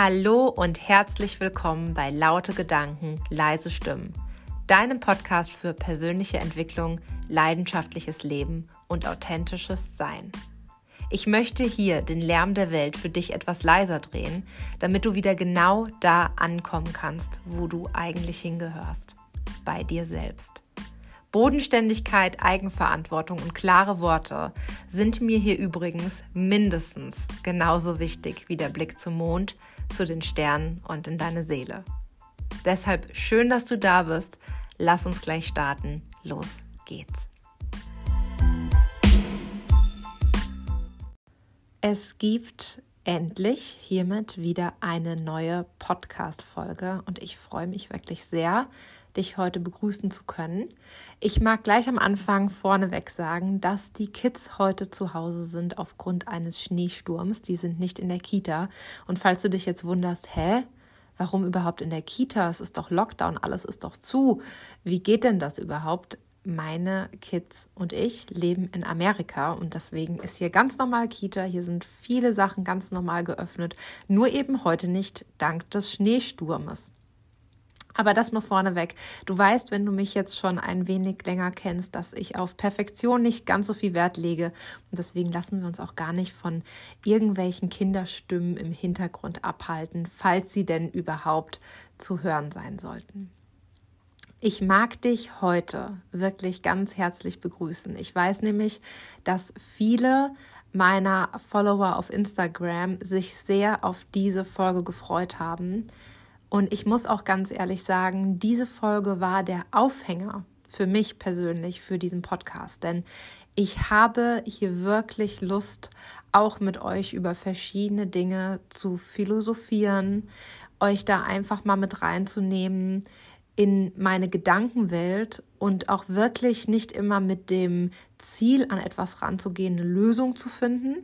Hallo und herzlich willkommen bei Laute Gedanken, leise Stimmen, deinem Podcast für persönliche Entwicklung, leidenschaftliches Leben und authentisches Sein. Ich möchte hier den Lärm der Welt für dich etwas leiser drehen, damit du wieder genau da ankommen kannst, wo du eigentlich hingehörst, bei dir selbst. Bodenständigkeit, Eigenverantwortung und klare Worte sind mir hier übrigens mindestens genauso wichtig wie der Blick zum Mond, zu den Sternen und in deine Seele. Deshalb schön, dass du da bist. Lass uns gleich starten. Los geht's. Es gibt endlich hiermit wieder eine neue Podcast-Folge und ich freue mich wirklich sehr, dich heute begrüßen zu können. Ich mag gleich am Anfang vorneweg sagen, dass die Kids heute zu Hause sind aufgrund eines Schneesturms. Die sind nicht in der Kita. Und falls du dich jetzt wunderst, hä? Warum überhaupt in der Kita? Es ist doch Lockdown, alles ist doch zu. Wie geht denn das überhaupt? meine Kids und ich leben in Amerika und deswegen ist hier ganz normal Kita. Hier sind viele Sachen ganz normal geöffnet, nur eben heute nicht dank des Schneesturmes. Aber das nur vorneweg. Du weißt, wenn du mich jetzt schon ein wenig länger kennst, dass ich auf Perfektion nicht ganz so viel Wert lege. Und deswegen lassen wir uns auch gar nicht von irgendwelchen Kinderstimmen im Hintergrund abhalten, falls sie denn überhaupt zu hören sein sollten. Ich mag dich heute wirklich ganz herzlich begrüßen. Ich weiß nämlich, dass viele meiner Follower auf Instagram sich sehr auf diese Folge gefreut haben und ich muss auch ganz ehrlich sagen, diese Folge war der Aufhänger für mich persönlich für diesen Podcast, denn ich habe hier wirklich Lust, auch mit euch über verschiedene Dinge zu philosophieren, euch da einfach mal mit reinzunehmen in meine Gedankenwelt und auch wirklich nicht immer mit dem Ziel an etwas ranzugehen, eine Lösung zu finden,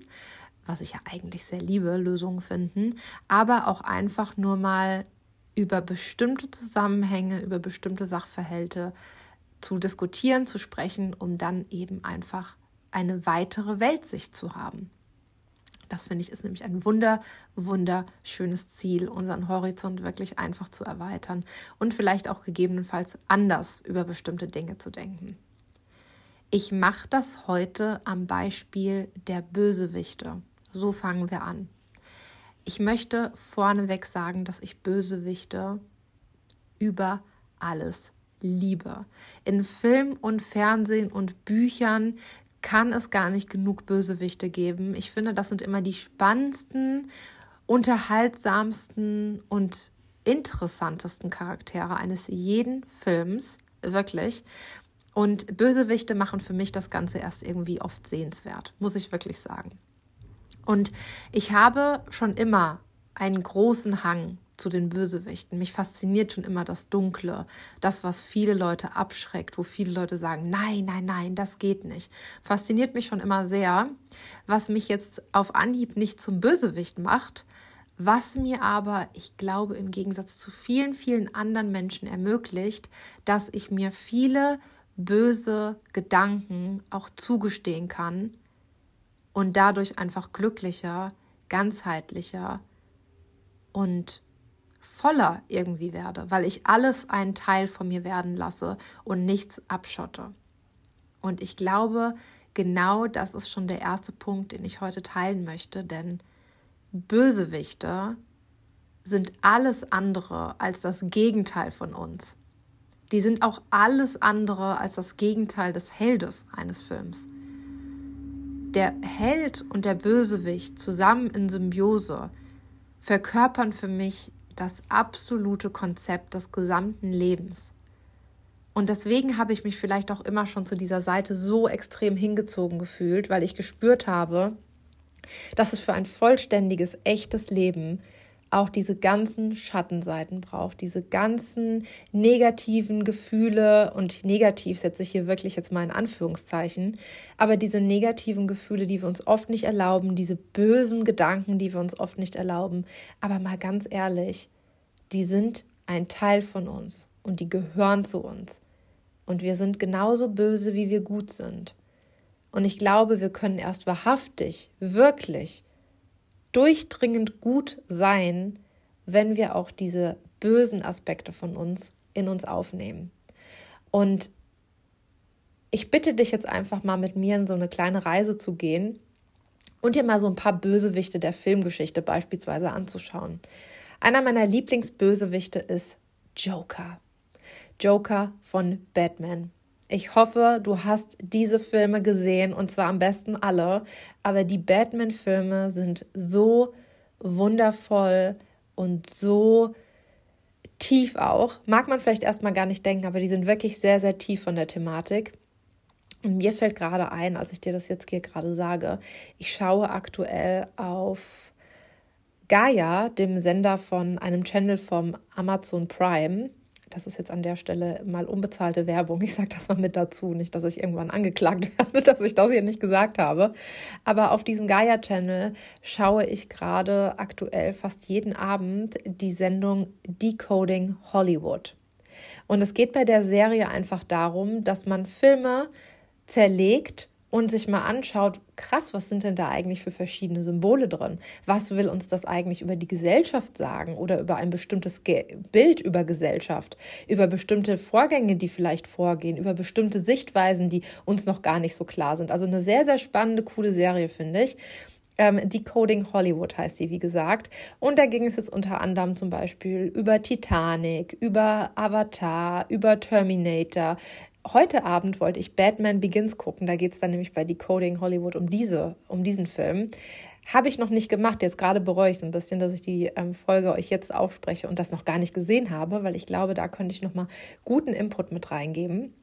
was ich ja eigentlich sehr liebe, Lösungen finden, aber auch einfach nur mal über bestimmte Zusammenhänge, über bestimmte Sachverhalte zu diskutieren, zu sprechen, um dann eben einfach eine weitere Weltsicht zu haben. Das finde ich ist nämlich ein wunder, wunderschönes Ziel, unseren Horizont wirklich einfach zu erweitern und vielleicht auch gegebenenfalls anders über bestimmte Dinge zu denken. Ich mache das heute am Beispiel der Bösewichte. So fangen wir an. Ich möchte vorneweg sagen, dass ich Bösewichte über alles liebe. In Film und Fernsehen und Büchern kann es gar nicht genug Bösewichte geben. Ich finde, das sind immer die spannendsten, unterhaltsamsten und interessantesten Charaktere eines jeden Films, wirklich. Und Bösewichte machen für mich das Ganze erst irgendwie oft sehenswert, muss ich wirklich sagen. Und ich habe schon immer einen großen Hang zu den Bösewichten. Mich fasziniert schon immer das Dunkle, das, was viele Leute abschreckt, wo viele Leute sagen, nein, nein, nein, das geht nicht. Fasziniert mich schon immer sehr, was mich jetzt auf Anhieb nicht zum Bösewicht macht, was mir aber, ich glaube, im Gegensatz zu vielen, vielen anderen Menschen ermöglicht, dass ich mir viele böse Gedanken auch zugestehen kann und dadurch einfach glücklicher, ganzheitlicher und voller irgendwie werde, weil ich alles einen Teil von mir werden lasse und nichts abschotte. Und ich glaube, genau das ist schon der erste Punkt, den ich heute teilen möchte, denn Bösewichte sind alles andere als das Gegenteil von uns. Die sind auch alles andere als das Gegenteil des Heldes eines Films der Held und der Bösewicht zusammen in Symbiose verkörpern für mich das absolute Konzept des gesamten Lebens. Und deswegen habe ich mich vielleicht auch immer schon zu dieser Seite so extrem hingezogen gefühlt, weil ich gespürt habe, dass es für ein vollständiges, echtes Leben auch diese ganzen Schattenseiten braucht, diese ganzen negativen Gefühle und negativ setze ich hier wirklich jetzt mal in Anführungszeichen, aber diese negativen Gefühle, die wir uns oft nicht erlauben, diese bösen Gedanken, die wir uns oft nicht erlauben, aber mal ganz ehrlich, die sind ein Teil von uns und die gehören zu uns. Und wir sind genauso böse, wie wir gut sind. Und ich glaube, wir können erst wahrhaftig, wirklich durchdringend gut sein, wenn wir auch diese bösen Aspekte von uns in uns aufnehmen. Und ich bitte dich jetzt einfach mal mit mir in so eine kleine Reise zu gehen und dir mal so ein paar Bösewichte der Filmgeschichte beispielsweise anzuschauen. Einer meiner Lieblingsbösewichte ist Joker. Joker von Batman. Ich hoffe, du hast diese Filme gesehen und zwar am besten alle. Aber die Batman-Filme sind so wundervoll und so tief auch. Mag man vielleicht erstmal gar nicht denken, aber die sind wirklich sehr, sehr tief von der Thematik. Und mir fällt gerade ein, als ich dir das jetzt hier gerade sage, ich schaue aktuell auf Gaia, dem Sender von einem Channel vom Amazon Prime. Das ist jetzt an der Stelle mal unbezahlte Werbung. Ich sage das mal mit dazu, nicht, dass ich irgendwann angeklagt werde, dass ich das hier nicht gesagt habe. Aber auf diesem Gaia-Channel schaue ich gerade aktuell fast jeden Abend die Sendung Decoding Hollywood. Und es geht bei der Serie einfach darum, dass man Filme zerlegt und sich mal anschaut, krass, was sind denn da eigentlich für verschiedene Symbole drin? Was will uns das eigentlich über die Gesellschaft sagen oder über ein bestimmtes Ge Bild über Gesellschaft, über bestimmte Vorgänge, die vielleicht vorgehen, über bestimmte Sichtweisen, die uns noch gar nicht so klar sind. Also eine sehr, sehr spannende, coole Serie, finde ich. Ähm, Decoding Hollywood heißt sie, wie gesagt. Und da ging es jetzt unter anderem zum Beispiel über Titanic, über Avatar, über Terminator, heute Abend wollte ich Batman Begins gucken. Da geht es dann nämlich bei Decoding Hollywood um diese, um diesen Film. Habe ich noch nicht gemacht. Jetzt gerade bereue ich es ein bisschen, dass ich die ähm, Folge euch jetzt aufspreche und das noch gar nicht gesehen habe, weil ich glaube, da könnte ich noch mal guten Input mit reingeben.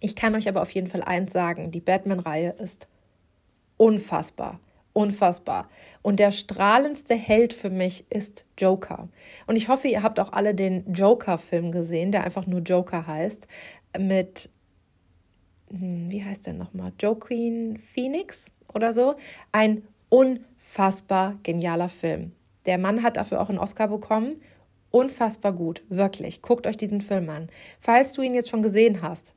Ich kann euch aber auf jeden Fall eins sagen: Die Batman-Reihe ist unfassbar. Unfassbar. Und der strahlendste Held für mich ist Joker. Und ich hoffe, ihr habt auch alle den Joker-Film gesehen, der einfach nur Joker heißt mit, wie heißt der nochmal? Joaquin Phoenix oder so. Ein unfassbar genialer Film. Der Mann hat dafür auch einen Oscar bekommen. Unfassbar gut, wirklich. Guckt euch diesen Film an. Falls du ihn jetzt schon gesehen hast,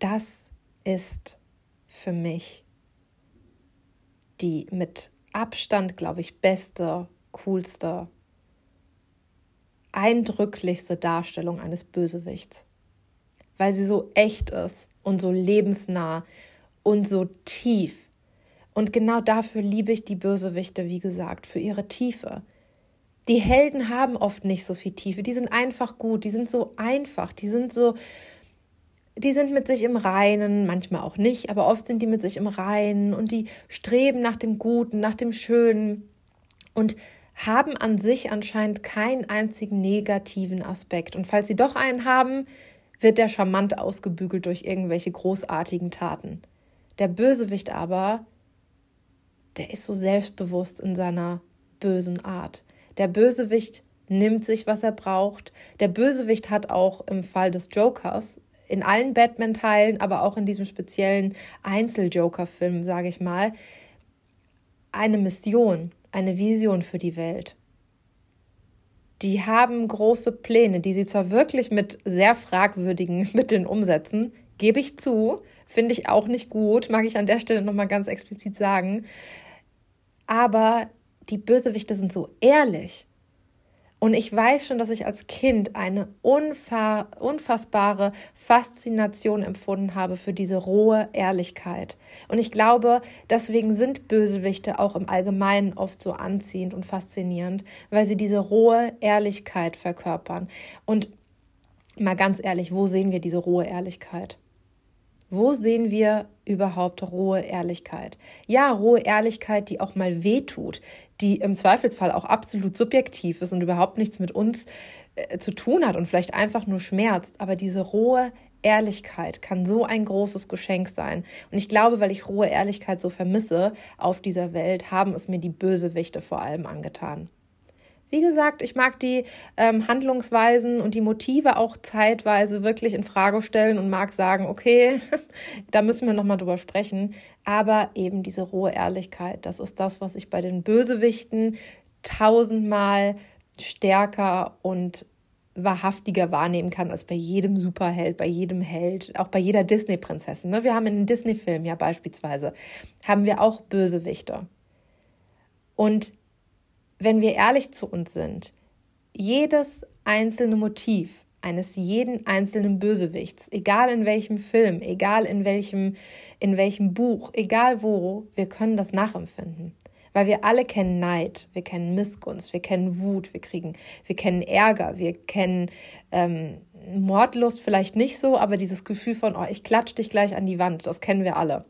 das ist für mich die mit Abstand, glaube ich, beste, coolste eindrücklichste Darstellung eines Bösewichts, weil sie so echt ist und so lebensnah und so tief. Und genau dafür liebe ich die Bösewichte, wie gesagt, für ihre Tiefe. Die Helden haben oft nicht so viel Tiefe, die sind einfach gut, die sind so einfach, die sind so, die sind mit sich im Reinen, manchmal auch nicht, aber oft sind die mit sich im Reinen und die streben nach dem Guten, nach dem Schönen. Und haben an sich anscheinend keinen einzigen negativen Aspekt. Und falls sie doch einen haben, wird der charmant ausgebügelt durch irgendwelche großartigen Taten. Der Bösewicht aber, der ist so selbstbewusst in seiner bösen Art. Der Bösewicht nimmt sich, was er braucht. Der Bösewicht hat auch im Fall des Jokers in allen Batman-Teilen, aber auch in diesem speziellen Einzel-Joker-Film, sage ich mal, eine Mission eine Vision für die Welt. Die haben große Pläne, die sie zwar wirklich mit sehr fragwürdigen Mitteln umsetzen, gebe ich zu, finde ich auch nicht gut, mag ich an der Stelle nochmal ganz explizit sagen. Aber die Bösewichte sind so ehrlich und ich weiß schon, dass ich als Kind eine unfassbare Faszination empfunden habe für diese rohe Ehrlichkeit. Und ich glaube, deswegen sind Bösewichte auch im Allgemeinen oft so anziehend und faszinierend, weil sie diese rohe Ehrlichkeit verkörpern. Und mal ganz ehrlich, wo sehen wir diese rohe Ehrlichkeit? Wo sehen wir überhaupt rohe Ehrlichkeit? Ja, rohe Ehrlichkeit, die auch mal wehtut, die im Zweifelsfall auch absolut subjektiv ist und überhaupt nichts mit uns äh, zu tun hat und vielleicht einfach nur schmerzt. Aber diese rohe Ehrlichkeit kann so ein großes Geschenk sein. Und ich glaube, weil ich rohe Ehrlichkeit so vermisse auf dieser Welt, haben es mir die Bösewichte vor allem angetan. Wie gesagt, ich mag die ähm, Handlungsweisen und die Motive auch zeitweise wirklich in Frage stellen und mag sagen, okay, da müssen wir nochmal drüber sprechen. Aber eben diese rohe Ehrlichkeit, das ist das, was ich bei den Bösewichten tausendmal stärker und wahrhaftiger wahrnehmen kann als bei jedem Superheld, bei jedem Held, auch bei jeder Disney-Prinzessin. Ne? Wir haben in den Disney-Filmen ja beispielsweise, haben wir auch Bösewichte. Und wenn wir ehrlich zu uns sind, jedes einzelne Motiv eines jeden einzelnen Bösewichts, egal in welchem Film, egal in welchem, in welchem Buch, egal wo, wir können das nachempfinden. Weil wir alle kennen Neid, wir kennen Missgunst, wir kennen Wut, wir kriegen, wir kennen Ärger, wir kennen ähm, Mordlust vielleicht nicht so, aber dieses Gefühl von, oh, ich klatsch dich gleich an die Wand, das kennen wir alle.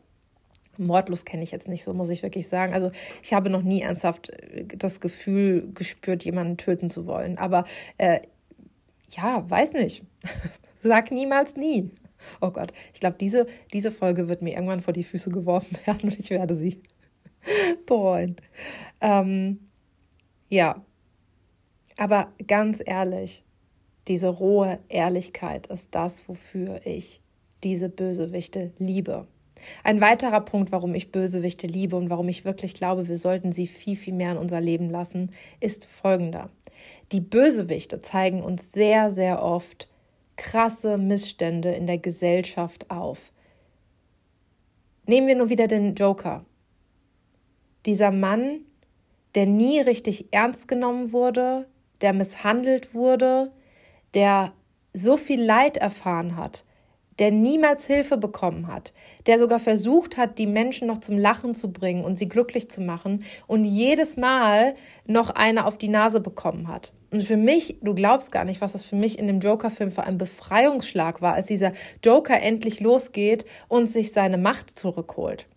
Mordlust kenne ich jetzt nicht so, muss ich wirklich sagen. Also ich habe noch nie ernsthaft äh, das Gefühl gespürt, jemanden töten zu wollen. Aber äh, ja, weiß nicht. Sag niemals nie. Oh Gott, ich glaube, diese, diese Folge wird mir irgendwann vor die Füße geworfen werden und ich werde sie bereuen. Ähm, ja, aber ganz ehrlich, diese rohe Ehrlichkeit ist das, wofür ich diese Bösewichte liebe. Ein weiterer Punkt, warum ich Bösewichte liebe und warum ich wirklich glaube, wir sollten sie viel, viel mehr in unser Leben lassen, ist folgender. Die Bösewichte zeigen uns sehr, sehr oft krasse Missstände in der Gesellschaft auf. Nehmen wir nur wieder den Joker. Dieser Mann, der nie richtig ernst genommen wurde, der misshandelt wurde, der so viel Leid erfahren hat, der niemals Hilfe bekommen hat, der sogar versucht hat, die Menschen noch zum Lachen zu bringen und sie glücklich zu machen und jedes Mal noch eine auf die Nase bekommen hat. Und für mich, du glaubst gar nicht, was das für mich in dem Joker-Film für ein Befreiungsschlag war, als dieser Joker endlich losgeht und sich seine Macht zurückholt.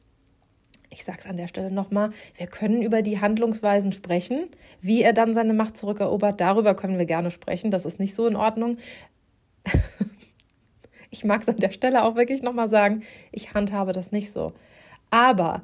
Ich sag's an der Stelle nochmal, wir können über die Handlungsweisen sprechen, wie er dann seine Macht zurückerobert, darüber können wir gerne sprechen, das ist nicht so in Ordnung. Ich mag es an der Stelle auch wirklich nochmal sagen, ich handhabe das nicht so. Aber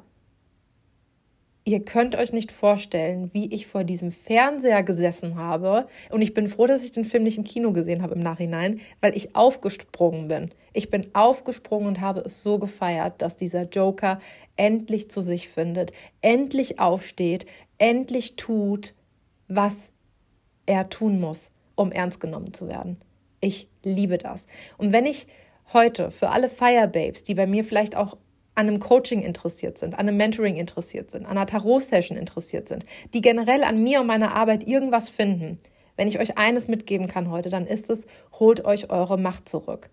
ihr könnt euch nicht vorstellen, wie ich vor diesem Fernseher gesessen habe. Und ich bin froh, dass ich den Film nicht im Kino gesehen habe im Nachhinein, weil ich aufgesprungen bin. Ich bin aufgesprungen und habe es so gefeiert, dass dieser Joker endlich zu sich findet, endlich aufsteht, endlich tut, was er tun muss, um ernst genommen zu werden. Ich liebe das. Und wenn ich heute für alle Firebabes, die bei mir vielleicht auch an einem Coaching interessiert sind, an einem Mentoring interessiert sind, an einer Tarot-Session interessiert sind, die generell an mir und meiner Arbeit irgendwas finden, wenn ich euch eines mitgeben kann heute, dann ist es, holt euch eure Macht zurück.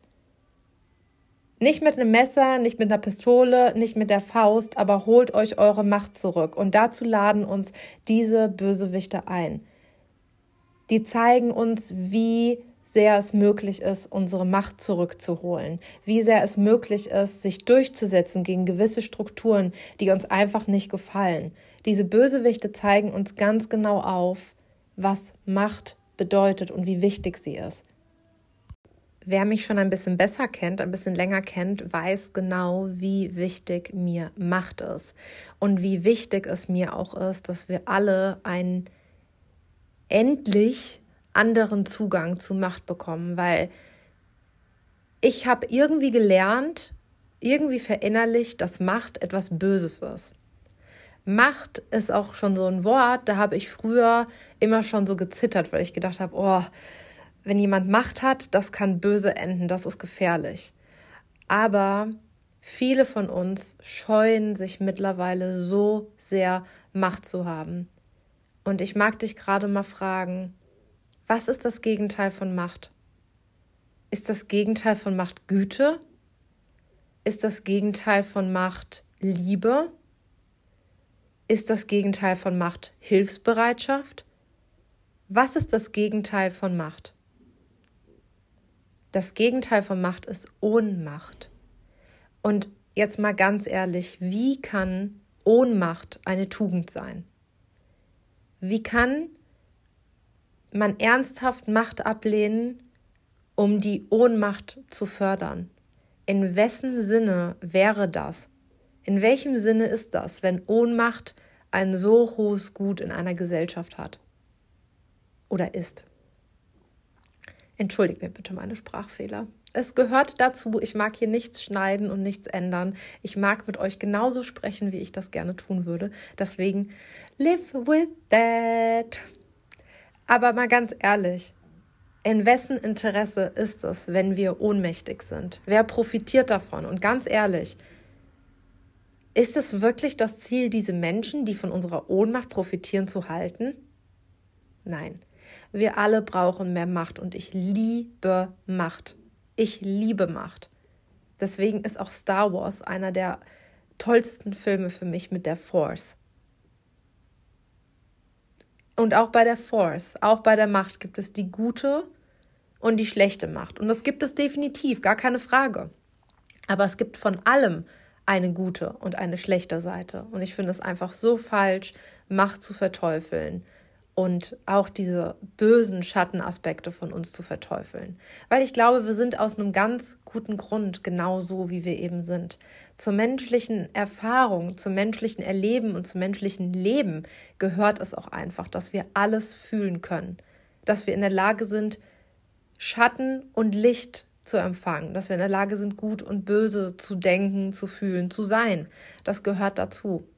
Nicht mit einem Messer, nicht mit einer Pistole, nicht mit der Faust, aber holt euch eure Macht zurück. Und dazu laden uns diese Bösewichte ein. Die zeigen uns, wie sehr es möglich ist, unsere Macht zurückzuholen, wie sehr es möglich ist, sich durchzusetzen gegen gewisse Strukturen, die uns einfach nicht gefallen. Diese Bösewichte zeigen uns ganz genau auf, was Macht bedeutet und wie wichtig sie ist. Wer mich schon ein bisschen besser kennt, ein bisschen länger kennt, weiß genau, wie wichtig mir Macht ist und wie wichtig es mir auch ist, dass wir alle ein endlich anderen Zugang zu Macht bekommen, weil ich habe irgendwie gelernt, irgendwie verinnerlicht, dass Macht etwas Böses ist. Macht ist auch schon so ein Wort, da habe ich früher immer schon so gezittert, weil ich gedacht habe, oh, wenn jemand Macht hat, das kann böse enden, das ist gefährlich. Aber viele von uns scheuen sich mittlerweile so sehr, Macht zu haben. Und ich mag dich gerade mal fragen, was ist das Gegenteil von Macht? Ist das Gegenteil von Macht Güte? Ist das Gegenteil von Macht Liebe? Ist das Gegenteil von Macht Hilfsbereitschaft? Was ist das Gegenteil von Macht? Das Gegenteil von Macht ist Ohnmacht. Und jetzt mal ganz ehrlich, wie kann Ohnmacht eine Tugend sein? Wie kann man ernsthaft Macht ablehnen, um die Ohnmacht zu fördern? In wessen Sinne wäre das? In welchem Sinne ist das, wenn Ohnmacht ein so hohes Gut in einer Gesellschaft hat? Oder ist? Entschuldigt mir bitte meine Sprachfehler. Es gehört dazu, ich mag hier nichts schneiden und nichts ändern. Ich mag mit euch genauso sprechen, wie ich das gerne tun würde. Deswegen, live with that. Aber mal ganz ehrlich, in wessen Interesse ist es, wenn wir ohnmächtig sind? Wer profitiert davon? Und ganz ehrlich, Ist es wirklich das Ziel, diese Menschen, die von unserer Ohnmacht profitieren, zu halten? Nein. Wir alle brauchen mehr Macht und ich liebe Macht. Ich liebe Macht. Deswegen ist auch Star Wars einer der tollsten Filme für mich mit der Force. Und auch bei der Force, auch bei der Macht gibt es die gute und die schlechte Macht. Und das gibt es definitiv, gar keine Frage. Aber es gibt von allem eine gute und eine schlechte Seite. Und ich finde es einfach so falsch, Macht zu verteufeln und auch diese bösen Schattenaspekte von uns zu verteufeln. Weil ich glaube, wir sind aus einem ganz guten Grund genau so, wie wir eben sind. Zur menschlichen Erfahrung, zum menschlichen Erleben und zum menschlichen Leben gehört es auch einfach, dass wir alles fühlen können. Dass wir in der Lage sind, Schatten und Licht zu empfangen, dass wir in der Lage sind, gut und böse zu denken, zu fühlen, zu sein. Das gehört dazu.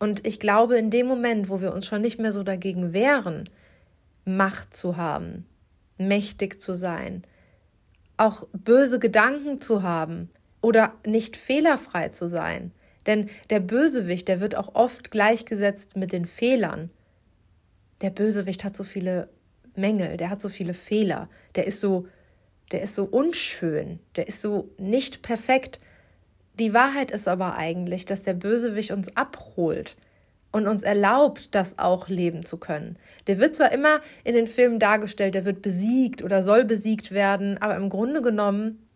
Und ich glaube, in dem Moment, wo wir uns schon nicht mehr so dagegen wehren, Macht zu haben, mächtig zu sein, auch böse Gedanken zu haben oder nicht fehlerfrei zu sein. Denn der Bösewicht, der wird auch oft gleichgesetzt mit den Fehlern. Der Bösewicht hat so viele Mängel, der hat so viele Fehler, der ist so der ist so unschön, der ist so nicht perfekt. Die Wahrheit ist aber eigentlich, dass der Bösewicht uns abholt und uns erlaubt, das auch leben zu können. Der wird zwar immer in den Filmen dargestellt, der wird besiegt oder soll besiegt werden, aber im Grunde genommen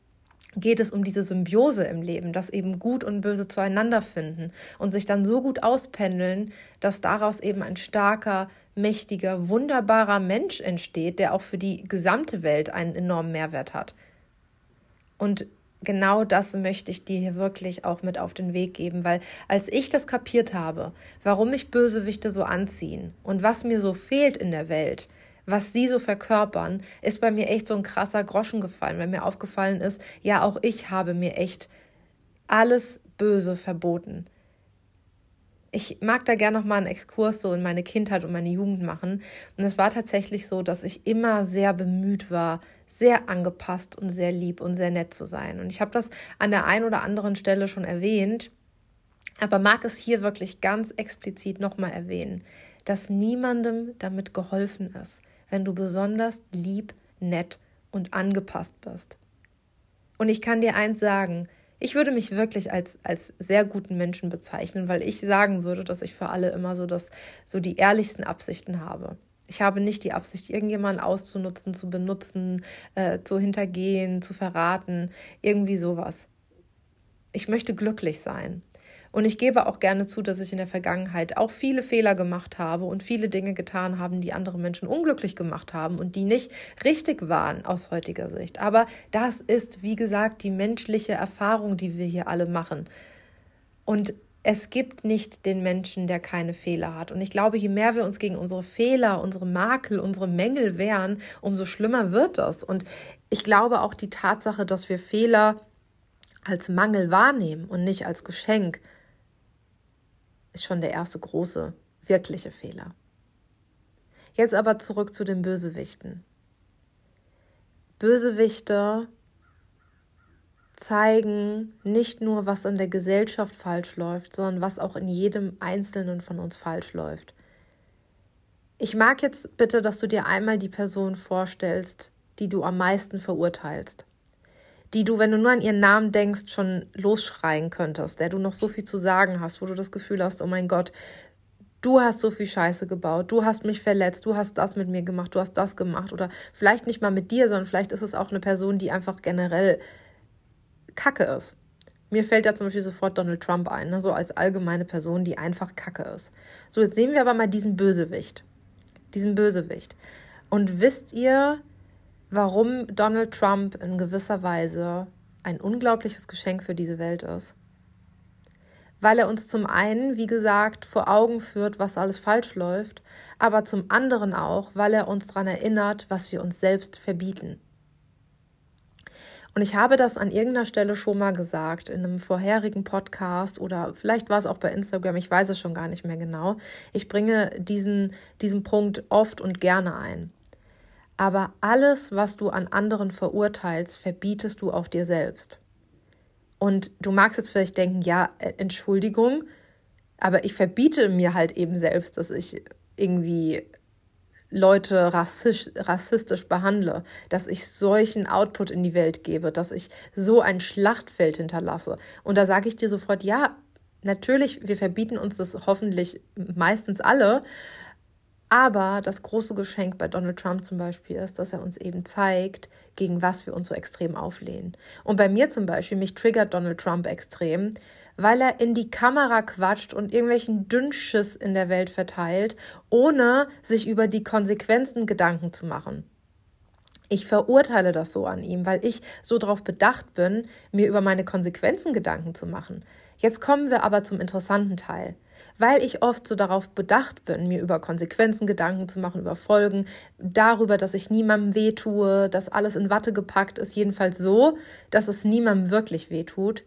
geht es um diese Symbiose im Leben, dass eben Gut und Böse zueinander finden und sich dann so gut auspendeln, dass daraus eben ein starker, mächtiger, wunderbarer Mensch entsteht, der auch für die gesamte Welt einen enormen Mehrwert hat. Und genau das möchte ich dir hier wirklich auch mit auf den Weg geben, weil als ich das kapiert habe, warum mich Bösewichte so anziehen und was mir so fehlt in der Welt, was sie so verkörpern, ist bei mir echt so ein krasser Groschen gefallen, weil mir aufgefallen ist, ja, auch ich habe mir echt alles Böse verboten. Ich mag da gerne noch mal einen Exkurs so in meine Kindheit und meine Jugend machen. Und es war tatsächlich so, dass ich immer sehr bemüht war, sehr angepasst und sehr lieb und sehr nett zu sein. Und ich habe das an der einen oder anderen Stelle schon erwähnt, aber mag es hier wirklich ganz explizit nochmal erwähnen, dass niemandem damit geholfen ist wenn du besonders lieb, nett und angepasst bist. Und ich kann dir eins sagen, ich würde mich wirklich als, als sehr guten Menschen bezeichnen, weil ich sagen würde, dass ich für alle immer so, das, so die ehrlichsten Absichten habe. Ich habe nicht die Absicht, irgendjemanden auszunutzen, zu benutzen, äh, zu hintergehen, zu verraten, irgendwie sowas. Ich möchte glücklich sein. Und ich gebe auch gerne zu, dass ich in der Vergangenheit auch viele Fehler gemacht habe und viele Dinge getan habe, die andere Menschen unglücklich gemacht haben und die nicht richtig waren aus heutiger Sicht. Aber das ist, wie gesagt, die menschliche Erfahrung, die wir hier alle machen. Und es gibt nicht den Menschen, der keine Fehler hat. Und ich glaube, je mehr wir uns gegen unsere Fehler, unsere Makel, unsere Mängel wehren, umso schlimmer wird das. Und ich glaube auch die Tatsache, dass wir Fehler als Mangel wahrnehmen und nicht als Geschenk, ist schon der erste große, wirkliche Fehler. Jetzt aber zurück zu den Bösewichten. Bösewichte zeigen nicht nur, was in der Gesellschaft falsch läuft, sondern was auch in jedem Einzelnen von uns falsch läuft. Ich mag jetzt bitte, dass du dir einmal die Person vorstellst, die du am meisten verurteilst die du, wenn du nur an ihren Namen denkst, schon losschreien könntest, der du noch so viel zu sagen hast, wo du das Gefühl hast, oh mein Gott, du hast so viel Scheiße gebaut, du hast mich verletzt, du hast das mit mir gemacht, du hast das gemacht oder vielleicht nicht mal mit dir, sondern vielleicht ist es auch eine Person, die einfach generell Kacke ist. Mir fällt da zum Beispiel sofort Donald Trump ein, ne? so als allgemeine Person, die einfach Kacke ist. So, jetzt sehen wir aber mal diesen Bösewicht. Diesen Bösewicht. Und wisst ihr, warum Donald Trump in gewisser Weise ein unglaubliches Geschenk für diese Welt ist. Weil er uns zum einen, wie gesagt, vor Augen führt, was alles falsch läuft, aber zum anderen auch, weil er uns daran erinnert, was wir uns selbst verbieten. Und ich habe das an irgendeiner Stelle schon mal gesagt, in einem vorherigen Podcast oder vielleicht war es auch bei Instagram, ich weiß es schon gar nicht mehr genau. Ich bringe diesen, diesen Punkt oft und gerne ein. Aber alles, was du an anderen verurteilst, verbietest du auch dir selbst. Und du magst jetzt vielleicht denken, ja, äh, Entschuldigung, aber ich verbiete mir halt eben selbst, dass ich irgendwie Leute rassistisch, rassistisch behandle, dass ich solchen Output in die Welt gebe, dass ich so ein Schlachtfeld hinterlasse. Und da sage ich dir sofort, ja, natürlich, wir verbieten uns das hoffentlich meistens alle, aber das große Geschenk bei Donald Trump zum Beispiel ist, dass er uns eben zeigt, gegen was wir uns so extrem auflehnen. Und bei mir zum Beispiel, mich triggert Donald Trump extrem, weil er in die Kamera quatscht und irgendwelchen Dünnschiss in der Welt verteilt, ohne sich über die Konsequenzen Gedanken zu machen. Ich verurteile das so an ihm, weil ich so darauf bedacht bin, mir über meine Konsequenzen Gedanken zu machen. Jetzt kommen wir aber zum interessanten Teil. Weil ich oft so darauf bedacht bin, mir über Konsequenzen Gedanken zu machen, über Folgen, darüber, dass ich niemandem wehtue, dass alles in Watte gepackt ist, jedenfalls so, dass es niemandem wirklich wehtut,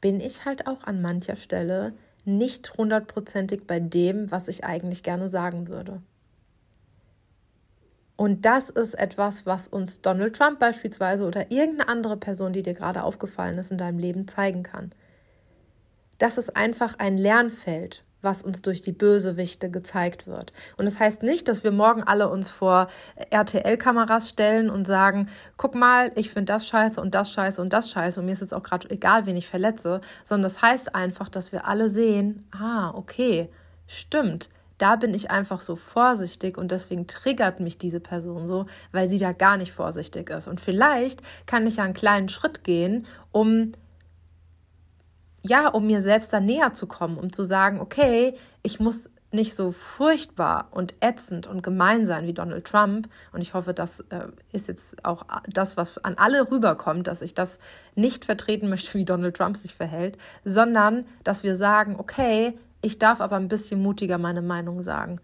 bin ich halt auch an mancher Stelle nicht hundertprozentig bei dem, was ich eigentlich gerne sagen würde. Und das ist etwas, was uns Donald Trump beispielsweise oder irgendeine andere Person, die dir gerade aufgefallen ist in deinem Leben, zeigen kann. Das ist einfach ein Lernfeld was uns durch die Bösewichte gezeigt wird. Und das heißt nicht, dass wir morgen alle uns vor RTL-Kameras stellen und sagen, guck mal, ich finde das scheiße und das scheiße und das scheiße und mir ist jetzt auch gerade egal, wen ich verletze, sondern das heißt einfach, dass wir alle sehen, ah, okay, stimmt. Da bin ich einfach so vorsichtig und deswegen triggert mich diese Person so, weil sie da gar nicht vorsichtig ist. Und vielleicht kann ich ja einen kleinen Schritt gehen, um ja, um mir selbst da näher zu kommen, um zu sagen, okay, ich muss nicht so furchtbar und ätzend und gemein sein wie Donald Trump. Und ich hoffe, das äh, ist jetzt auch das, was an alle rüberkommt, dass ich das nicht vertreten möchte, wie Donald Trump sich verhält, sondern dass wir sagen, okay, ich darf aber ein bisschen mutiger meine Meinung sagen.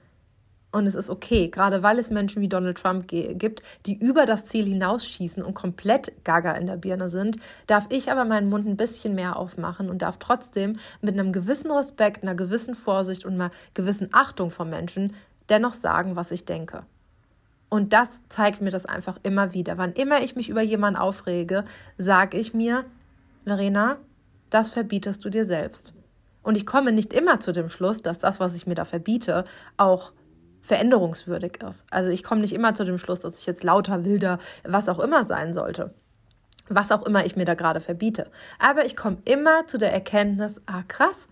Und es ist okay, gerade weil es Menschen wie Donald Trump gibt, die über das Ziel hinausschießen und komplett gaga in der Birne sind, darf ich aber meinen Mund ein bisschen mehr aufmachen und darf trotzdem mit einem gewissen Respekt, einer gewissen Vorsicht und einer gewissen Achtung vor Menschen dennoch sagen, was ich denke. Und das zeigt mir das einfach immer wieder. Wann immer ich mich über jemanden aufrege, sage ich mir, Verena, das verbietest du dir selbst. Und ich komme nicht immer zu dem Schluss, dass das, was ich mir da verbiete, auch veränderungswürdig ist. Also ich komme nicht immer zu dem Schluss, dass ich jetzt lauter, wilder, was auch immer sein sollte. Was auch immer ich mir da gerade verbiete. Aber ich komme immer zu der Erkenntnis, ah krass,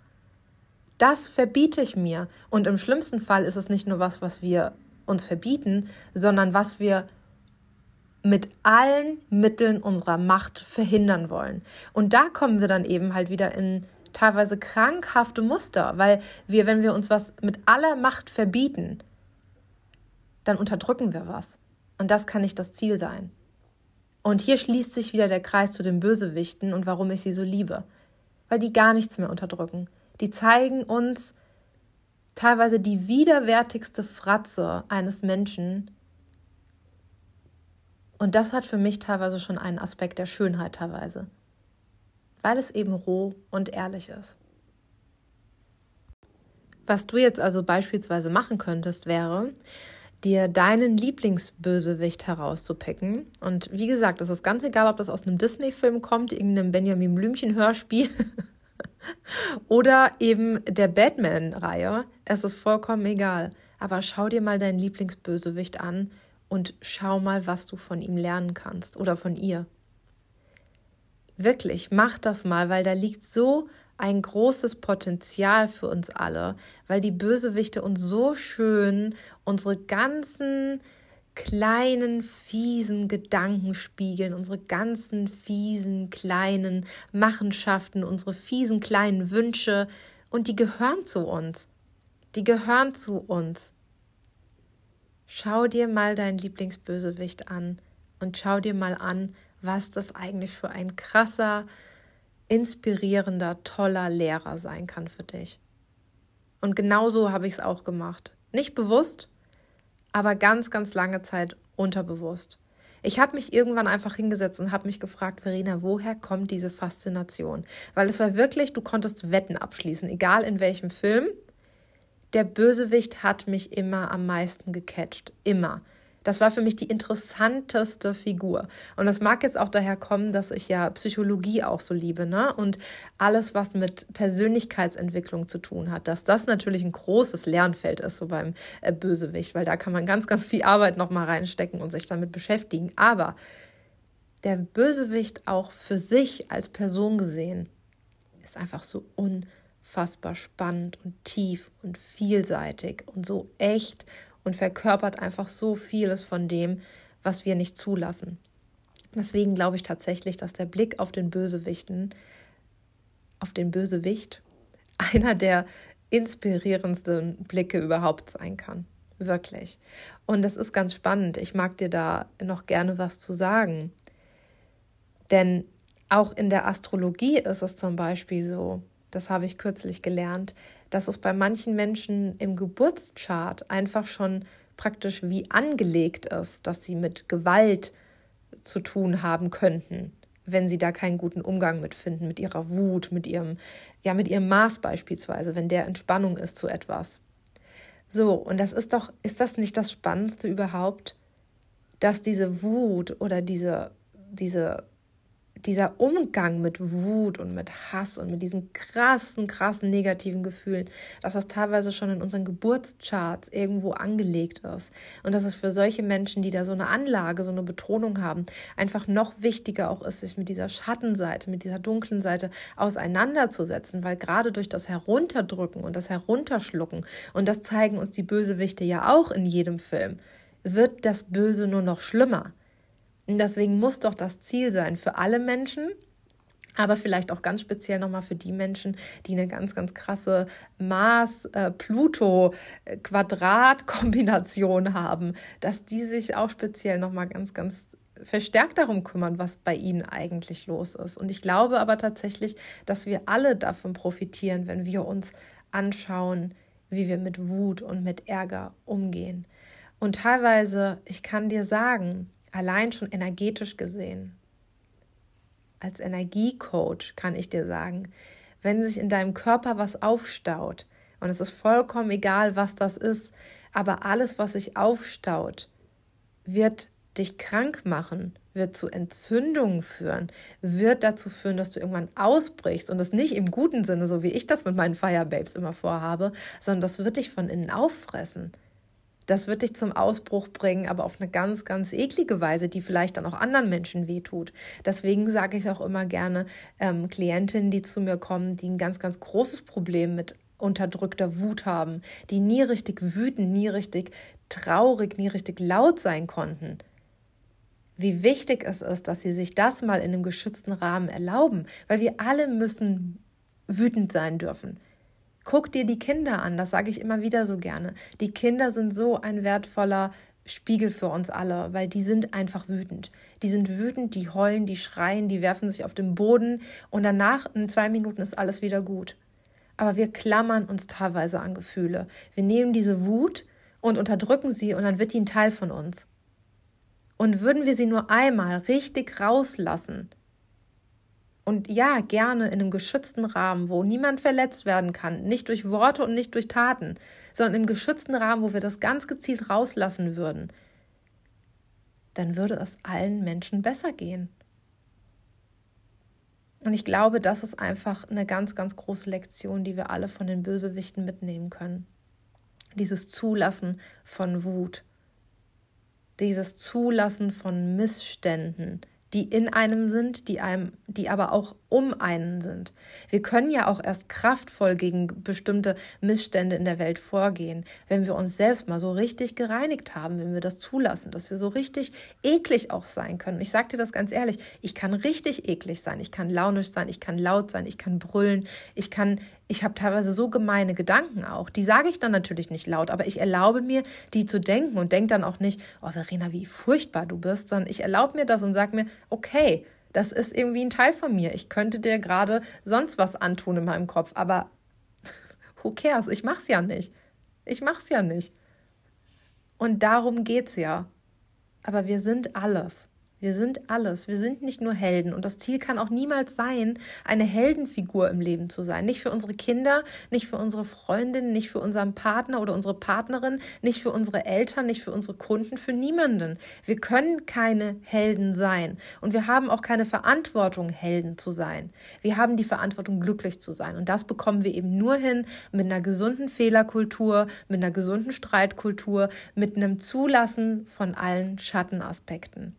das verbiete ich mir. Und im schlimmsten Fall ist es nicht nur was, was wir uns verbieten, sondern was wir mit allen Mitteln unserer Macht verhindern wollen. Und da kommen wir dann eben halt wieder in teilweise krankhafte Muster, weil wir, wenn wir uns was mit aller Macht verbieten, dann unterdrücken wir was. Und das kann nicht das Ziel sein. Und hier schließt sich wieder der Kreis zu den Bösewichten und warum ich sie so liebe. Weil die gar nichts mehr unterdrücken. Die zeigen uns teilweise die widerwärtigste Fratze eines Menschen. Und das hat für mich teilweise schon einen Aspekt der Schönheit teilweise. Weil es eben roh und ehrlich ist. Was du jetzt also beispielsweise machen könntest, wäre, dir deinen Lieblingsbösewicht herauszupicken. Und wie gesagt, es ist ganz egal, ob das aus einem Disney-Film kommt, irgendeinem Benjamin Blümchen-Hörspiel oder eben der Batman-Reihe. Es ist vollkommen egal. Aber schau dir mal deinen Lieblingsbösewicht an und schau mal, was du von ihm lernen kannst oder von ihr. Wirklich, mach das mal, weil da liegt so ein großes Potenzial für uns alle, weil die Bösewichte uns so schön unsere ganzen kleinen, fiesen Gedanken spiegeln, unsere ganzen fiesen, kleinen Machenschaften, unsere fiesen, kleinen Wünsche und die gehören zu uns. Die gehören zu uns. Schau dir mal deinen Lieblingsbösewicht an und schau dir mal an, was das eigentlich für ein krasser, inspirierender, toller Lehrer sein kann für dich. Und genauso habe ich es auch gemacht. Nicht bewusst, aber ganz, ganz lange Zeit unterbewusst. Ich habe mich irgendwann einfach hingesetzt und habe mich gefragt, Verena, woher kommt diese Faszination? Weil es war wirklich, du konntest Wetten abschließen, egal in welchem Film. Der Bösewicht hat mich immer am meisten gecatcht. Immer. Das war für mich die interessanteste Figur. Und das mag jetzt auch daher kommen, dass ich ja Psychologie auch so liebe, ne? Und alles, was mit Persönlichkeitsentwicklung zu tun hat, dass das natürlich ein großes Lernfeld ist, so beim äh, Bösewicht, weil da kann man ganz, ganz viel Arbeit nochmal reinstecken und sich damit beschäftigen. Aber der Bösewicht auch für sich als Person gesehen ist einfach so unfassbar spannend und tief und vielseitig und so echt und verkörpert einfach so vieles von dem, was wir nicht zulassen. Deswegen glaube ich tatsächlich, dass der Blick auf den Bösewichten, auf den Bösewicht, einer der inspirierendsten Blicke überhaupt sein kann. Wirklich. Und das ist ganz spannend. Ich mag dir da noch gerne was zu sagen. Denn auch in der Astrologie ist es zum Beispiel so, das habe ich kürzlich gelernt, dass es bei manchen Menschen im Geburtschart einfach schon praktisch wie angelegt ist, dass sie mit Gewalt zu tun haben könnten, wenn sie da keinen guten Umgang mitfinden, mit ihrer Wut, mit ihrem, ja, mit ihrem Maß beispielsweise, wenn der Entspannung ist zu etwas. So, und das ist doch, ist das nicht das Spannendste überhaupt, dass diese Wut oder diese, diese dieser Umgang mit Wut und mit Hass und mit diesen krassen, krassen negativen Gefühlen, dass das teilweise schon in unseren Geburtscharts irgendwo angelegt ist. Und dass es für solche Menschen, die da so eine Anlage, so eine Betonung haben, einfach noch wichtiger auch ist, sich mit dieser Schattenseite, mit dieser dunklen Seite auseinanderzusetzen, weil gerade durch das Herunterdrücken und das Herunterschlucken, und das zeigen uns die Bösewichte ja auch in jedem Film, wird das Böse nur noch schlimmer. Und deswegen muss doch das Ziel sein für alle Menschen, aber vielleicht auch ganz speziell nochmal für die Menschen, die eine ganz, ganz krasse Mars-Pluto-Quadrat-Kombination äh, haben, dass die sich auch speziell nochmal ganz, ganz verstärkt darum kümmern, was bei ihnen eigentlich los ist. Und ich glaube aber tatsächlich, dass wir alle davon profitieren, wenn wir uns anschauen, wie wir mit Wut und mit Ärger umgehen. Und teilweise, ich kann dir sagen, Allein schon energetisch gesehen. Als Energiecoach kann ich dir sagen, wenn sich in deinem Körper was aufstaut, und es ist vollkommen egal, was das ist, aber alles, was sich aufstaut, wird dich krank machen, wird zu Entzündungen führen, wird dazu führen, dass du irgendwann ausbrichst und das nicht im guten Sinne, so wie ich das mit meinen Firebabes immer vorhabe, sondern das wird dich von innen auffressen das wird dich zum Ausbruch bringen, aber auf eine ganz, ganz eklige Weise, die vielleicht dann auch anderen Menschen wehtut. Deswegen sage ich auch immer gerne ähm, Klientinnen, die zu mir kommen, die ein ganz, ganz großes Problem mit unterdrückter Wut haben, die nie richtig wütend, nie richtig traurig, nie richtig laut sein konnten. Wie wichtig es ist, dass sie sich das mal in einem geschützten Rahmen erlauben, weil wir alle müssen wütend sein dürfen. Guck dir die Kinder an, das sage ich immer wieder so gerne. Die Kinder sind so ein wertvoller Spiegel für uns alle, weil die sind einfach wütend. Die sind wütend, die heulen, die schreien, die werfen sich auf den Boden und danach in zwei Minuten ist alles wieder gut. Aber wir klammern uns teilweise an Gefühle. Wir nehmen diese Wut und unterdrücken sie und dann wird die ein Teil von uns. Und würden wir sie nur einmal richtig rauslassen, und ja, gerne in einem geschützten Rahmen, wo niemand verletzt werden kann, nicht durch Worte und nicht durch Taten, sondern im geschützten Rahmen, wo wir das ganz gezielt rauslassen würden, dann würde es allen Menschen besser gehen. Und ich glaube, das ist einfach eine ganz, ganz große Lektion, die wir alle von den Bösewichten mitnehmen können. Dieses Zulassen von Wut, dieses Zulassen von Missständen, die in einem sind, die einem, die aber auch um einen sind. Wir können ja auch erst kraftvoll gegen bestimmte Missstände in der Welt vorgehen, wenn wir uns selbst mal so richtig gereinigt haben, wenn wir das zulassen, dass wir so richtig eklig auch sein können. Ich sage dir das ganz ehrlich, ich kann richtig eklig sein, ich kann launisch sein, ich kann laut sein, ich kann brüllen, ich kann ich habe teilweise so gemeine Gedanken auch. Die sage ich dann natürlich nicht laut, aber ich erlaube mir, die zu denken und denke dann auch nicht, oh Verena, wie furchtbar du bist, sondern ich erlaube mir das und sage mir, okay, das ist irgendwie ein Teil von mir. Ich könnte dir gerade sonst was antun in meinem Kopf, aber who cares? Ich mach's ja nicht. Ich mach's ja nicht. Und darum geht's ja. Aber wir sind alles. Wir sind alles. Wir sind nicht nur Helden. Und das Ziel kann auch niemals sein, eine Heldenfigur im Leben zu sein. Nicht für unsere Kinder, nicht für unsere Freundin, nicht für unseren Partner oder unsere Partnerin, nicht für unsere Eltern, nicht für unsere Kunden, für niemanden. Wir können keine Helden sein. Und wir haben auch keine Verantwortung, Helden zu sein. Wir haben die Verantwortung, glücklich zu sein. Und das bekommen wir eben nur hin mit einer gesunden Fehlerkultur, mit einer gesunden Streitkultur, mit einem Zulassen von allen Schattenaspekten.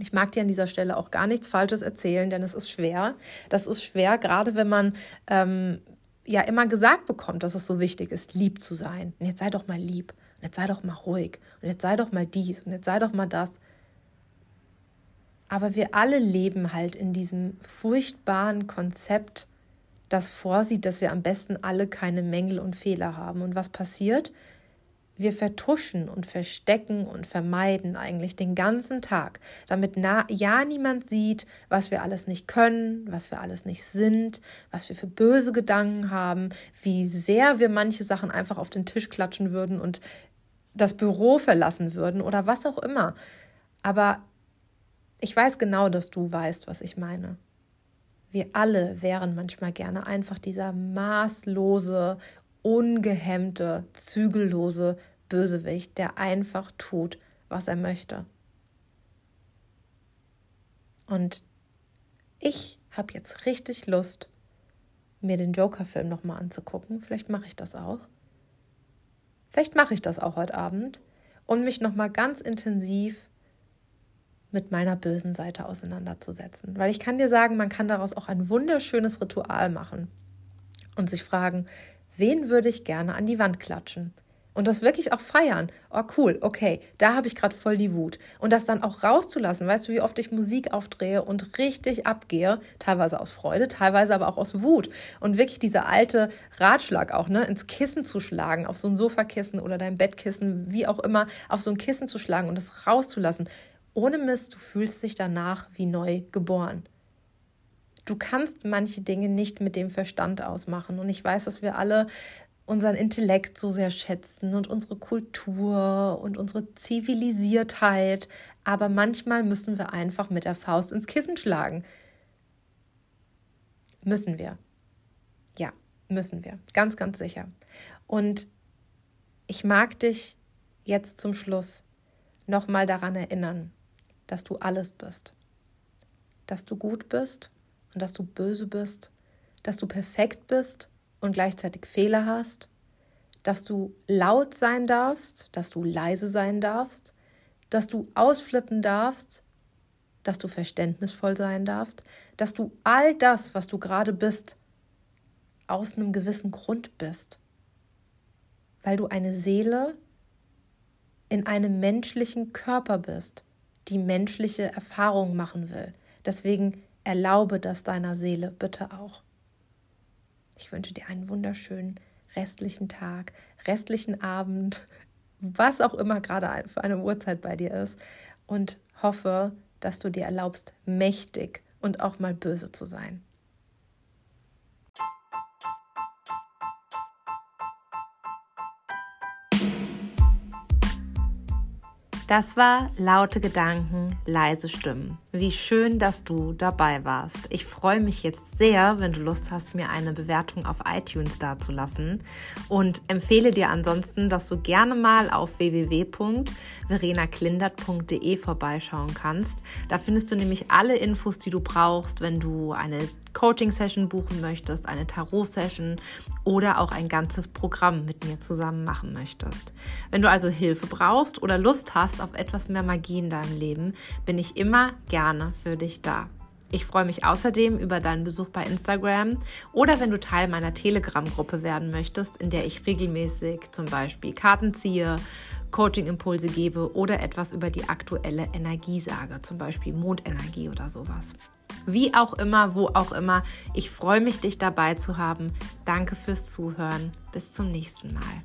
Ich mag dir an dieser Stelle auch gar nichts Falsches erzählen, denn es ist schwer. Das ist schwer, gerade wenn man ähm, ja immer gesagt bekommt, dass es so wichtig ist, lieb zu sein. Und jetzt sei doch mal lieb. Und jetzt sei doch mal ruhig. Und jetzt sei doch mal dies. Und jetzt sei doch mal das. Aber wir alle leben halt in diesem furchtbaren Konzept, das vorsieht, dass wir am besten alle keine Mängel und Fehler haben. Und was passiert? Wir vertuschen und verstecken und vermeiden eigentlich den ganzen Tag, damit ja niemand sieht, was wir alles nicht können, was wir alles nicht sind, was wir für böse Gedanken haben, wie sehr wir manche Sachen einfach auf den Tisch klatschen würden und das Büro verlassen würden oder was auch immer. Aber ich weiß genau, dass du weißt, was ich meine. Wir alle wären manchmal gerne einfach dieser maßlose, ungehemmte, zügellose Bösewicht, der einfach tut, was er möchte. Und ich habe jetzt richtig Lust, mir den Joker-Film nochmal anzugucken. Vielleicht mache ich das auch. Vielleicht mache ich das auch heute Abend und mich nochmal ganz intensiv mit meiner bösen Seite auseinanderzusetzen. Weil ich kann dir sagen, man kann daraus auch ein wunderschönes Ritual machen und sich fragen, wen würde ich gerne an die Wand klatschen? Und das wirklich auch feiern. Oh, cool, okay, da habe ich gerade voll die Wut. Und das dann auch rauszulassen. Weißt du, wie oft ich Musik aufdrehe und richtig abgehe? Teilweise aus Freude, teilweise aber auch aus Wut. Und wirklich dieser alte Ratschlag auch, ne, ins Kissen zu schlagen, auf so ein Sofakissen oder dein Bettkissen, wie auch immer, auf so ein Kissen zu schlagen und das rauszulassen. Ohne Mist, du fühlst dich danach wie neu geboren. Du kannst manche Dinge nicht mit dem Verstand ausmachen. Und ich weiß, dass wir alle unseren Intellekt so sehr schätzen und unsere Kultur und unsere Zivilisiertheit. Aber manchmal müssen wir einfach mit der Faust ins Kissen schlagen. Müssen wir. Ja, müssen wir. Ganz, ganz sicher. Und ich mag dich jetzt zum Schluss nochmal daran erinnern, dass du alles bist. Dass du gut bist und dass du böse bist. Dass du perfekt bist und gleichzeitig Fehler hast, dass du laut sein darfst, dass du leise sein darfst, dass du ausflippen darfst, dass du verständnisvoll sein darfst, dass du all das, was du gerade bist, aus einem gewissen Grund bist, weil du eine Seele in einem menschlichen Körper bist, die menschliche Erfahrungen machen will. Deswegen erlaube das deiner Seele bitte auch. Ich wünsche dir einen wunderschönen restlichen Tag, restlichen Abend, was auch immer gerade für eine Uhrzeit bei dir ist und hoffe, dass du dir erlaubst, mächtig und auch mal böse zu sein. Das war laute Gedanken, leise Stimmen. Wie schön, dass du dabei warst. Ich freue mich jetzt sehr, wenn du Lust hast, mir eine Bewertung auf iTunes dazulassen und empfehle dir ansonsten, dass du gerne mal auf www.verenaklindert.de vorbeischauen kannst. Da findest du nämlich alle Infos, die du brauchst, wenn du eine Coaching-Session buchen möchtest, eine Tarot-Session oder auch ein ganzes Programm mit mir zusammen machen möchtest. Wenn du also Hilfe brauchst oder Lust hast auf etwas mehr Magie in deinem Leben, bin ich immer gerne für dich da. Ich freue mich außerdem über deinen Besuch bei Instagram oder wenn du Teil meiner Telegram-Gruppe werden möchtest, in der ich regelmäßig zum Beispiel Karten ziehe, Coaching-Impulse gebe oder etwas über die aktuelle Energie sage, zum Beispiel Mondenergie oder sowas. Wie auch immer, wo auch immer, ich freue mich, dich dabei zu haben. Danke fürs Zuhören. Bis zum nächsten Mal.